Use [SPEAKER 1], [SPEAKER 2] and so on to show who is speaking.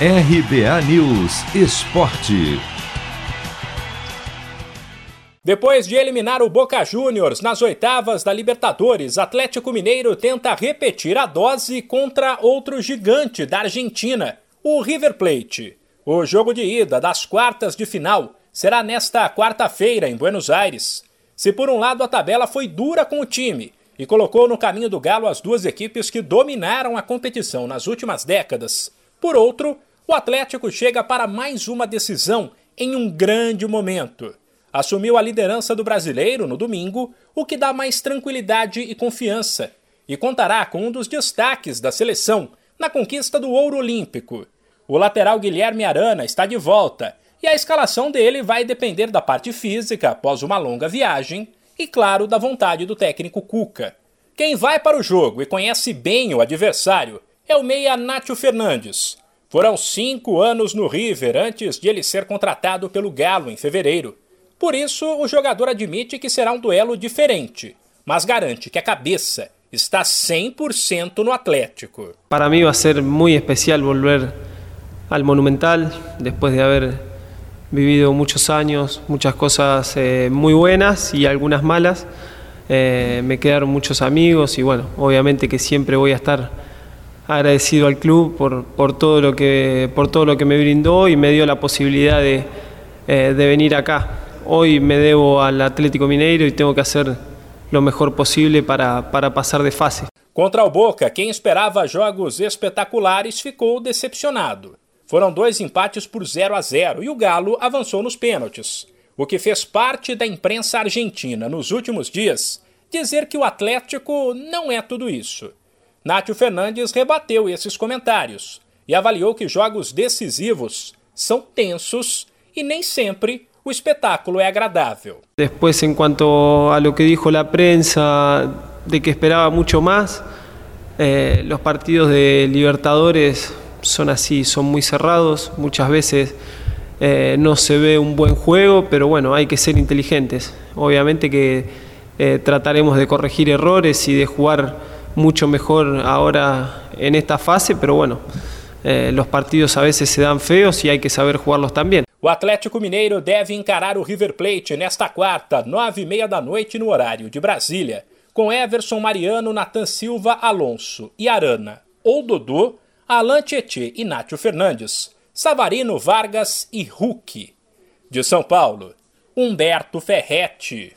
[SPEAKER 1] RBA News Esporte.
[SPEAKER 2] Depois de eliminar o Boca Juniors nas oitavas da Libertadores, Atlético Mineiro tenta repetir a dose contra outro gigante da Argentina, o River Plate. O jogo de ida das quartas de final será nesta quarta-feira em Buenos Aires. Se por um lado a tabela foi dura com o time e colocou no caminho do Galo as duas equipes que dominaram a competição nas últimas décadas, por outro, o Atlético chega para mais uma decisão em um grande momento. Assumiu a liderança do brasileiro no domingo, o que dá mais tranquilidade e confiança, e contará com um dos destaques da seleção na conquista do ouro olímpico. O lateral Guilherme Arana está de volta e a escalação dele vai depender da parte física após uma longa viagem e, claro, da vontade do técnico Cuca. Quem vai para o jogo e conhece bem o adversário é o meia Nátio Fernandes. Foram cinco anos no River antes de ele ser contratado pelo Galo em fevereiro. Por isso, o jogador admite que será um duelo diferente, mas garante que a cabeça está 100% no Atlético.
[SPEAKER 3] Para mim vai ser muito especial volver al Monumental después de haber vivido muchos años, muchas cosas eh, muy buenas y algunas malas. Eh, me quedaron muchos amigos y bueno, obviamente que siempre voy a estar agradecido al club por, por, todo lo que, por todo lo que me brindó y me dio la posibilidad de, eh, de venir acá. Hoy me debo al Atlético Mineiro y tengo que hacer lo mejor posible para, para pasar de fase.
[SPEAKER 2] Contra o Boca, quem esperava jogos espetaculares ficou decepcionado. Foram dois empates por 0 a 0 e o Galo avançou nos pênaltis, o que fez parte da imprensa argentina nos últimos dias dizer que o Atlético não é tudo isso. Nátio Fernandes rebateu esses comentários e avaliou que jogos decisivos são tensos e nem sempre o espetáculo é agradável.
[SPEAKER 3] Depois, em quanto a lo que dijo la prensa de que esperaba mucho más, eh, los partidos de Libertadores son así, son muy cerrados, muchas veces eh, no se ve un buen juego, pero bueno, hay que ser inteligentes. Obviamente que eh, trataremos de corregir errores y de jugar mucho mejor ahora en esta fase, pero bueno, eh, los partidos a veces se dan feos y hay que saber jugarlos también.
[SPEAKER 2] O Atlético Mineiro deve encarar o River Plate nesta quarta, nove e meia da noite no horário de Brasília, com Everson Mariano, Natan Silva, Alonso e Arana, ou Dodô, Alan Tietê e Nátio Fernandes, Savarino Vargas e Hulk. De São Paulo, Humberto Ferretti.